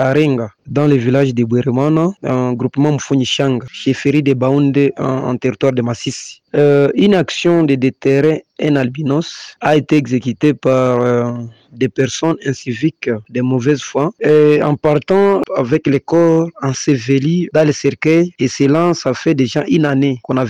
à Renga, dans le village de Boueremana, un groupement Mfunichanga, chefferie de Baoundé en, en, territoire de Massissi. Euh, une action de déterrer un albinos a été exécutée par euh, des personnes inciviques de mauvaise foi et en partant avec les corps ensevelis dans le cercueil et cela ça fait déjà une année qu'on avait